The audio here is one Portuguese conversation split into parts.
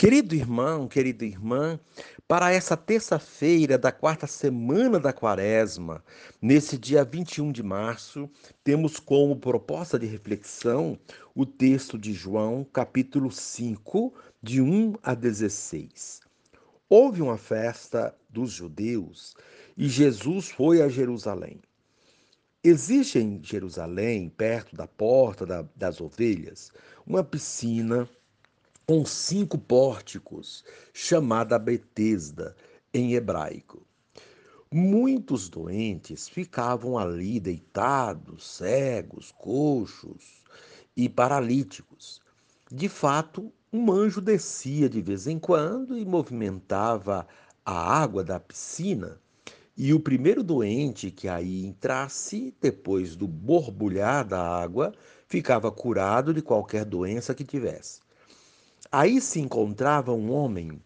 Querido irmão, querida irmã, para essa terça-feira da quarta semana da quaresma, nesse dia 21 de março, temos como proposta de reflexão o texto de João, capítulo 5, de 1 a 16. Houve uma festa dos judeus e Jesus foi a Jerusalém. Existe em Jerusalém, perto da porta da, das ovelhas, uma piscina com cinco pórticos, chamada Betesda em hebraico. Muitos doentes ficavam ali deitados, cegos, coxos e paralíticos. De fato, um anjo descia de vez em quando e movimentava a água da piscina, e o primeiro doente que aí entrasse, depois do borbulhar da água, ficava curado de qualquer doença que tivesse. Aí se encontrava um homem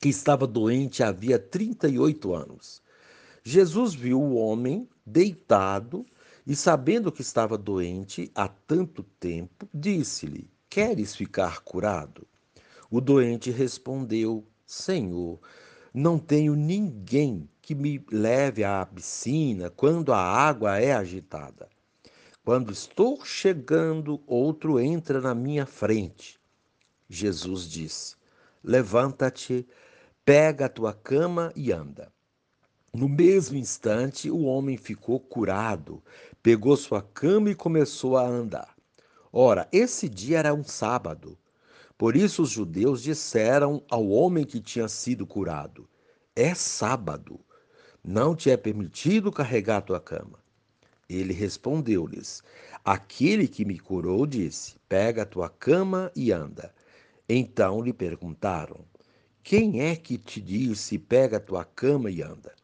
que estava doente havia 38 anos. Jesus viu o homem deitado e, sabendo que estava doente há tanto tempo, disse-lhe: Queres ficar curado? O doente respondeu: Senhor, não tenho ninguém que me leve à piscina quando a água é agitada. Quando estou chegando, outro entra na minha frente. Jesus disse: Levanta-te, pega a tua cama e anda. No mesmo instante, o homem ficou curado, pegou sua cama e começou a andar. Ora, esse dia era um sábado. Por isso os judeus disseram ao homem que tinha sido curado: É sábado, não te é permitido carregar a tua cama. Ele respondeu-lhes: Aquele que me curou disse: Pega a tua cama e anda. Então lhe perguntaram: Quem é que te disse, pega a tua cama e anda?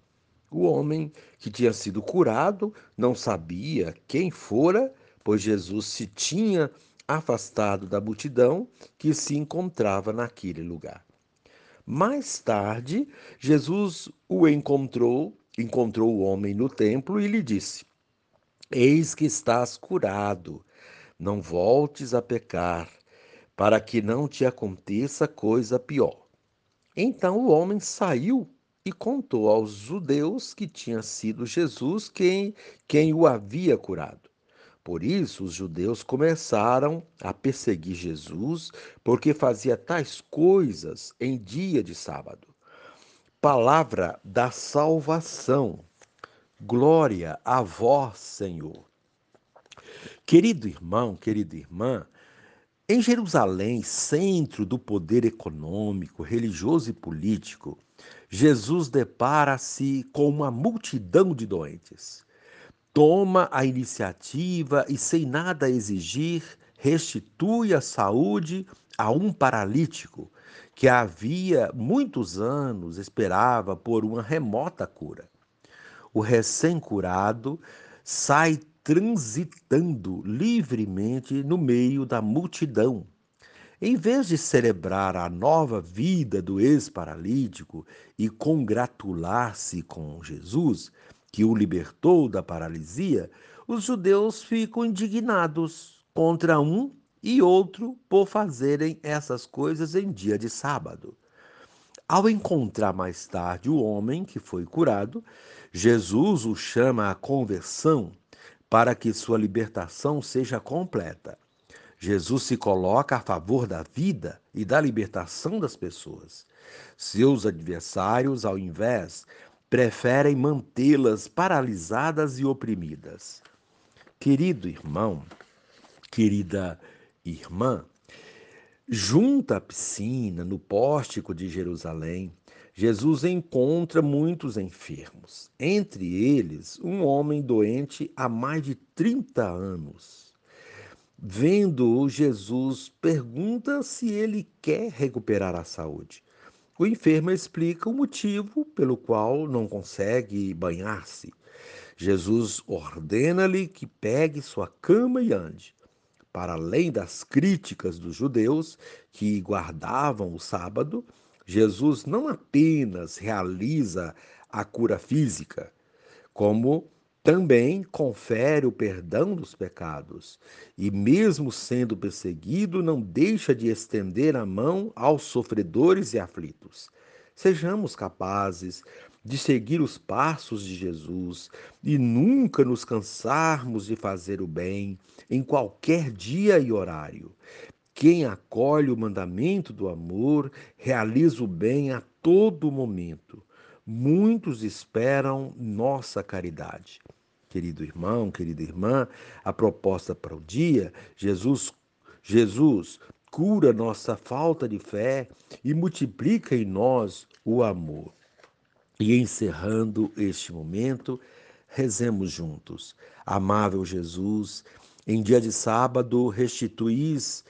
O homem que tinha sido curado não sabia quem fora, pois Jesus se tinha afastado da multidão que se encontrava naquele lugar. Mais tarde, Jesus o encontrou, encontrou o homem no templo e lhe disse: Eis que estás curado, não voltes a pecar para que não te aconteça coisa pior. Então o homem saiu e contou aos judeus que tinha sido Jesus quem, quem o havia curado. Por isso, os judeus começaram a perseguir Jesus, porque fazia tais coisas em dia de sábado. Palavra da salvação. Glória a vós, Senhor. Querido irmão, querida irmã, em Jerusalém, centro do poder econômico, religioso e político, Jesus depara-se com uma multidão de doentes. Toma a iniciativa e, sem nada exigir, restitui a saúde a um paralítico que havia muitos anos esperava por uma remota cura. O recém-curado sai transitando livremente no meio da multidão. Em vez de celebrar a nova vida do ex-paralítico e congratular-se com Jesus, que o libertou da paralisia, os judeus ficam indignados contra um e outro por fazerem essas coisas em dia de sábado. Ao encontrar mais tarde o homem que foi curado, Jesus o chama à conversão para que sua libertação seja completa. Jesus se coloca a favor da vida e da libertação das pessoas. Seus adversários, ao invés, preferem mantê-las paralisadas e oprimidas. Querido irmão, querida irmã, junto à piscina, no pórtico de Jerusalém, Jesus encontra muitos enfermos, entre eles um homem doente há mais de 30 anos. Vendo-o, Jesus pergunta se ele quer recuperar a saúde. O enfermo explica o motivo pelo qual não consegue banhar-se. Jesus ordena-lhe que pegue sua cama e ande. Para além das críticas dos judeus que guardavam o sábado, Jesus não apenas realiza a cura física, como também confere o perdão dos pecados, e mesmo sendo perseguido, não deixa de estender a mão aos sofredores e aflitos. Sejamos capazes de seguir os passos de Jesus e nunca nos cansarmos de fazer o bem em qualquer dia e horário. Quem acolhe o mandamento do amor realiza o bem a todo momento. Muitos esperam nossa caridade. Querido irmão, querida irmã, a proposta para o dia, Jesus, Jesus cura nossa falta de fé e multiplica em nós o amor. E encerrando este momento, rezemos juntos. Amável Jesus, em dia de sábado, restituís,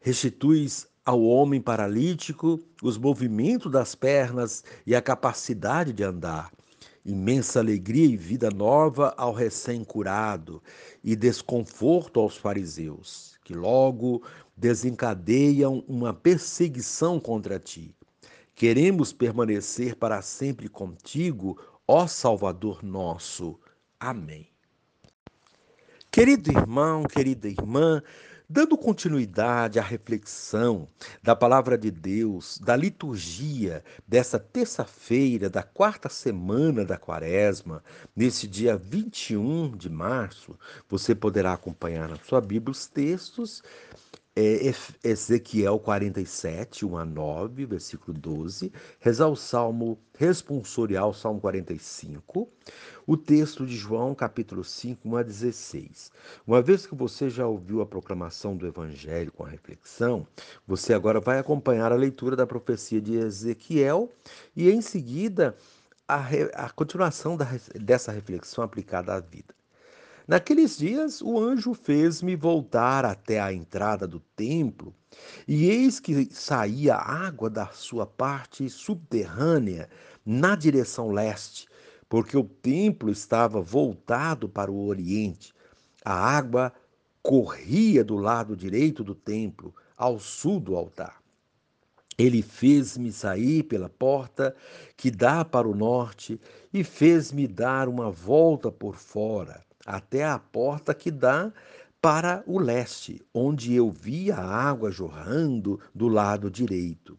restituís ao homem paralítico os movimentos das pernas e a capacidade de andar. Imensa alegria e vida nova ao recém-curado e desconforto aos fariseus, que logo desencadeiam uma perseguição contra ti. Queremos permanecer para sempre contigo, ó Salvador nosso. Amém. Querido irmão, querida irmã, Dando continuidade à reflexão da palavra de Deus, da liturgia dessa terça-feira da quarta semana da quaresma, nesse dia 21 de março, você poderá acompanhar na sua Bíblia os textos é, Ezequiel 47, 1 a 9, versículo 12, rezar o Salmo responsorial, Salmo 45, o texto de João, capítulo 5, 1 a 16. Uma vez que você já ouviu a proclamação do Evangelho com a reflexão, você agora vai acompanhar a leitura da profecia de Ezequiel e, em seguida, a, a continuação da, dessa reflexão aplicada à vida. Naqueles dias, o anjo fez-me voltar até a entrada do templo, e eis que saía água da sua parte subterrânea na direção leste, porque o templo estava voltado para o oriente. A água corria do lado direito do templo, ao sul do altar. Ele fez-me sair pela porta que dá para o norte e fez-me dar uma volta por fora até a porta que dá para o leste, onde eu vi a água jorrando do lado direito.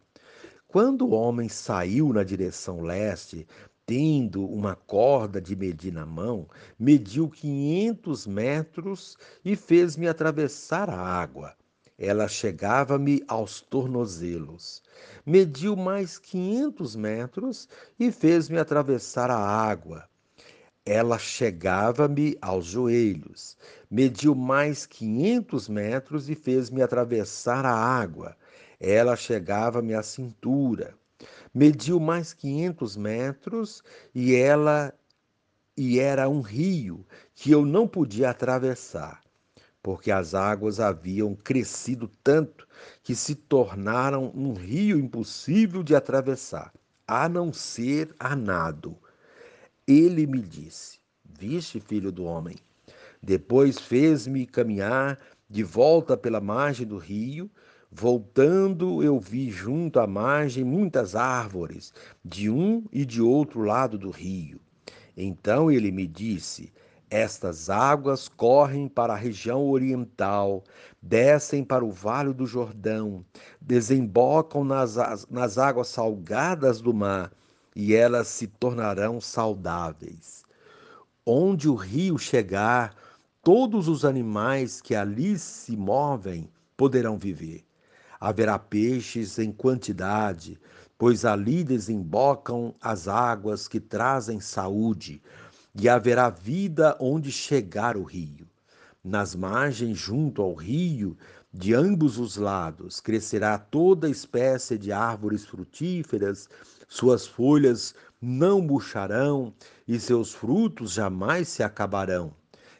Quando o homem saiu na direção leste, tendo uma corda de medir na mão, mediu quinhentos metros e fez-me atravessar a água. Ela chegava-me aos tornozelos. Mediu mais quinhentos metros e fez-me atravessar a água. Ela chegava-me aos joelhos, mediu mais quinhentos metros e fez-me atravessar a água. Ela chegava-me à cintura. Mediu mais quinhentos metros e ela e era um rio que eu não podia atravessar, porque as águas haviam crescido tanto que se tornaram um rio impossível de atravessar, a não ser a nado. Ele me disse: Viste, filho do homem? Depois fez-me caminhar de volta pela margem do rio. Voltando, eu vi junto à margem muitas árvores, de um e de outro lado do rio. Então ele me disse: Estas águas correm para a região oriental, descem para o vale do Jordão, desembocam nas, nas águas salgadas do mar e elas se tornarão saudáveis. Onde o rio chegar, todos os animais que ali se movem poderão viver. Haverá peixes em quantidade, pois ali desembocam as águas que trazem saúde, e haverá vida onde chegar o rio. Nas margens, junto ao rio, de ambos os lados, crescerá toda espécie de árvores frutíferas suas folhas não murcharão e seus frutos jamais se acabarão.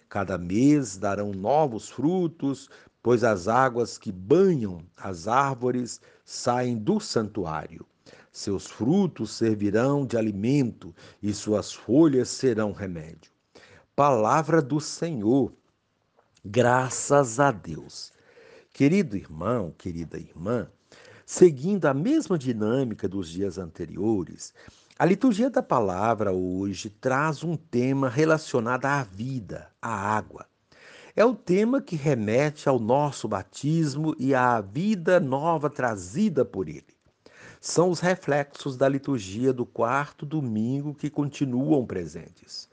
Cada mês darão novos frutos, pois as águas que banham as árvores saem do santuário. Seus frutos servirão de alimento e suas folhas serão remédio. Palavra do Senhor. Graças a Deus. Querido irmão, querida irmã, Seguindo a mesma dinâmica dos dias anteriores, A liturgia da palavra hoje traz um tema relacionado à vida, à água. É o tema que remete ao nosso batismo e à vida nova trazida por ele. São os reflexos da liturgia do quarto domingo que continuam presentes.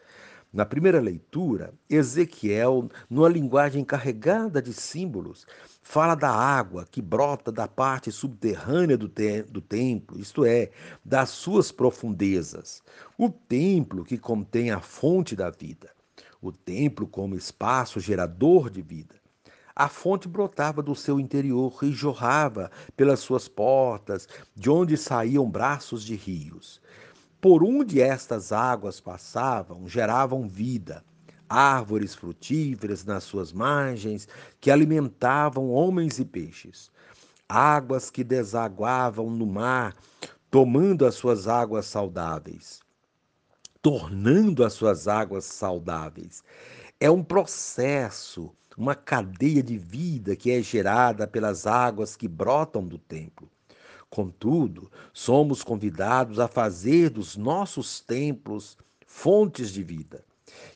Na primeira leitura, Ezequiel, numa linguagem carregada de símbolos, fala da água que brota da parte subterrânea do, te do templo, isto é, das suas profundezas. O templo que contém a fonte da vida. O templo como espaço gerador de vida. A fonte brotava do seu interior e jorrava pelas suas portas, de onde saíam braços de rios. Por onde estas águas passavam, geravam vida árvores frutíferas nas suas margens que alimentavam homens e peixes, águas que desaguavam no mar, tomando as suas águas saudáveis, tornando as suas águas saudáveis. É um processo, uma cadeia de vida que é gerada pelas águas que brotam do templo. Contudo, somos convidados a fazer dos nossos templos fontes de vida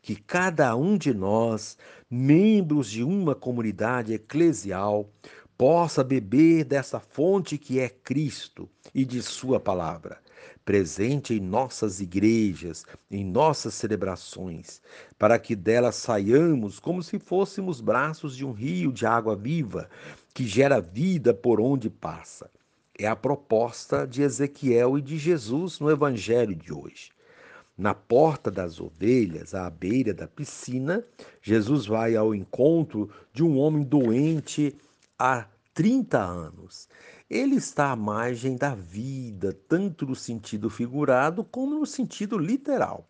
que cada um de nós, membros de uma comunidade eclesial, possa beber dessa fonte que é Cristo e de Sua palavra, presente em nossas igrejas, em nossas celebrações, para que dela saiamos como se fôssemos braços de um rio de água viva que gera vida por onde passa. É a proposta de Ezequiel e de Jesus no Evangelho de hoje. Na porta das ovelhas, à beira da piscina, Jesus vai ao encontro de um homem doente há 30 anos. Ele está à margem da vida, tanto no sentido figurado como no sentido literal.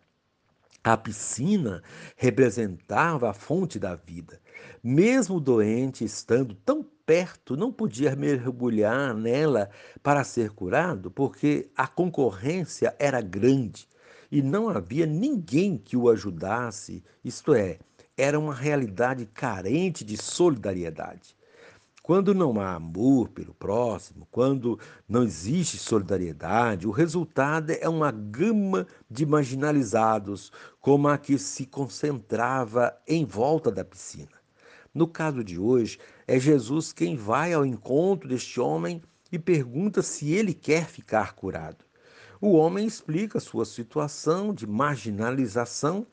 A piscina representava a fonte da vida. Mesmo doente estando tão perto, não podia mergulhar nela para ser curado, porque a concorrência era grande e não havia ninguém que o ajudasse, isto é, era uma realidade carente de solidariedade. Quando não há amor pelo próximo, quando não existe solidariedade, o resultado é uma gama de marginalizados, como a que se concentrava em volta da piscina. No caso de hoje, é Jesus quem vai ao encontro deste homem e pergunta se ele quer ficar curado. O homem explica sua situação de marginalização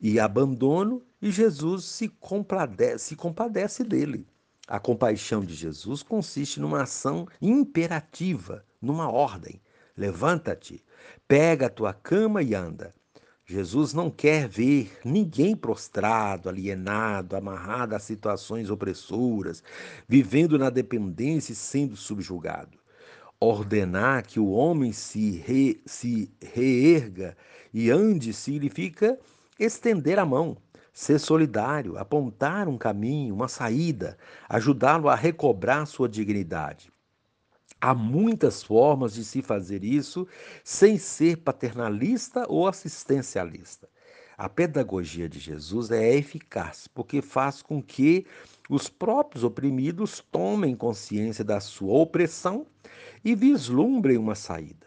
e abandono e Jesus se compadece, se compadece dele. A compaixão de Jesus consiste numa ação imperativa, numa ordem. Levanta-te, pega a tua cama e anda. Jesus não quer ver ninguém prostrado, alienado, amarrado a situações opressoras, vivendo na dependência e sendo subjugado ordenar que o homem se, re, se reerga e ande significa estender a mão, ser solidário, apontar um caminho, uma saída, ajudá-lo a recobrar sua dignidade. Há muitas formas de se fazer isso sem ser paternalista ou assistencialista. A pedagogia de Jesus é eficaz porque faz com que os próprios oprimidos tomem consciência da sua opressão e vislumbrem uma saída.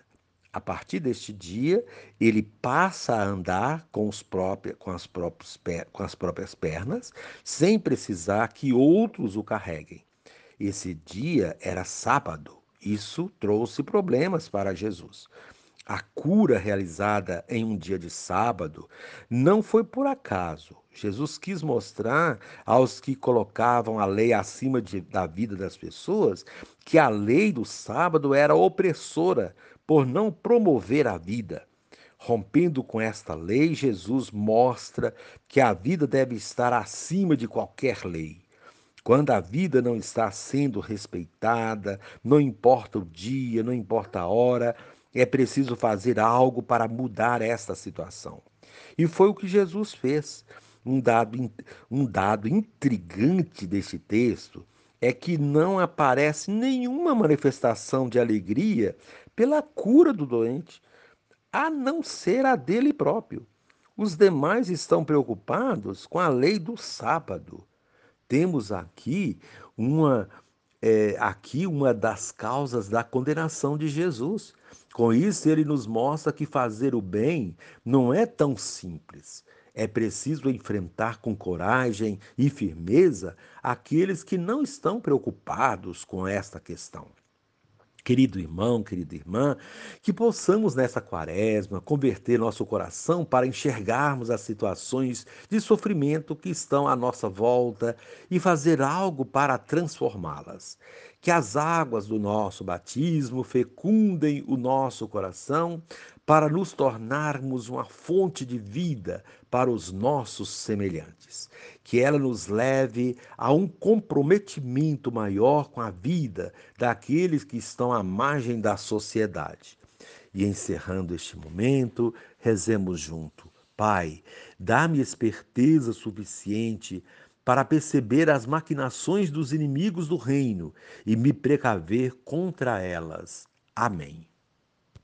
A partir deste dia, ele passa a andar com, os próprios, com, as próprios, com as próprias pernas, sem precisar que outros o carreguem. Esse dia era sábado. Isso trouxe problemas para Jesus. A cura realizada em um dia de sábado não foi por acaso. Jesus quis mostrar aos que colocavam a lei acima de, da vida das pessoas que a lei do sábado era opressora por não promover a vida. Rompendo com esta lei, Jesus mostra que a vida deve estar acima de qualquer lei. Quando a vida não está sendo respeitada, não importa o dia, não importa a hora, é preciso fazer algo para mudar esta situação. E foi o que Jesus fez. Um dado, um dado intrigante deste texto é que não aparece nenhuma manifestação de alegria pela cura do doente, a não ser a dele próprio. Os demais estão preocupados com a lei do sábado. Temos aqui uma é, aqui uma das causas da condenação de Jesus. Com isso, ele nos mostra que fazer o bem não é tão simples. É preciso enfrentar com coragem e firmeza aqueles que não estão preocupados com esta questão. Querido irmão, querida irmã, que possamos nessa quaresma converter nosso coração para enxergarmos as situações de sofrimento que estão à nossa volta e fazer algo para transformá-las. Que as águas do nosso batismo fecundem o nosso coração para nos tornarmos uma fonte de vida para os nossos semelhantes. Que ela nos leve a um comprometimento maior com a vida daqueles que estão à margem da sociedade. E encerrando este momento, rezemos junto. Pai, dá-me esperteza suficiente para perceber as maquinações dos inimigos do reino e me precaver contra elas. Amém.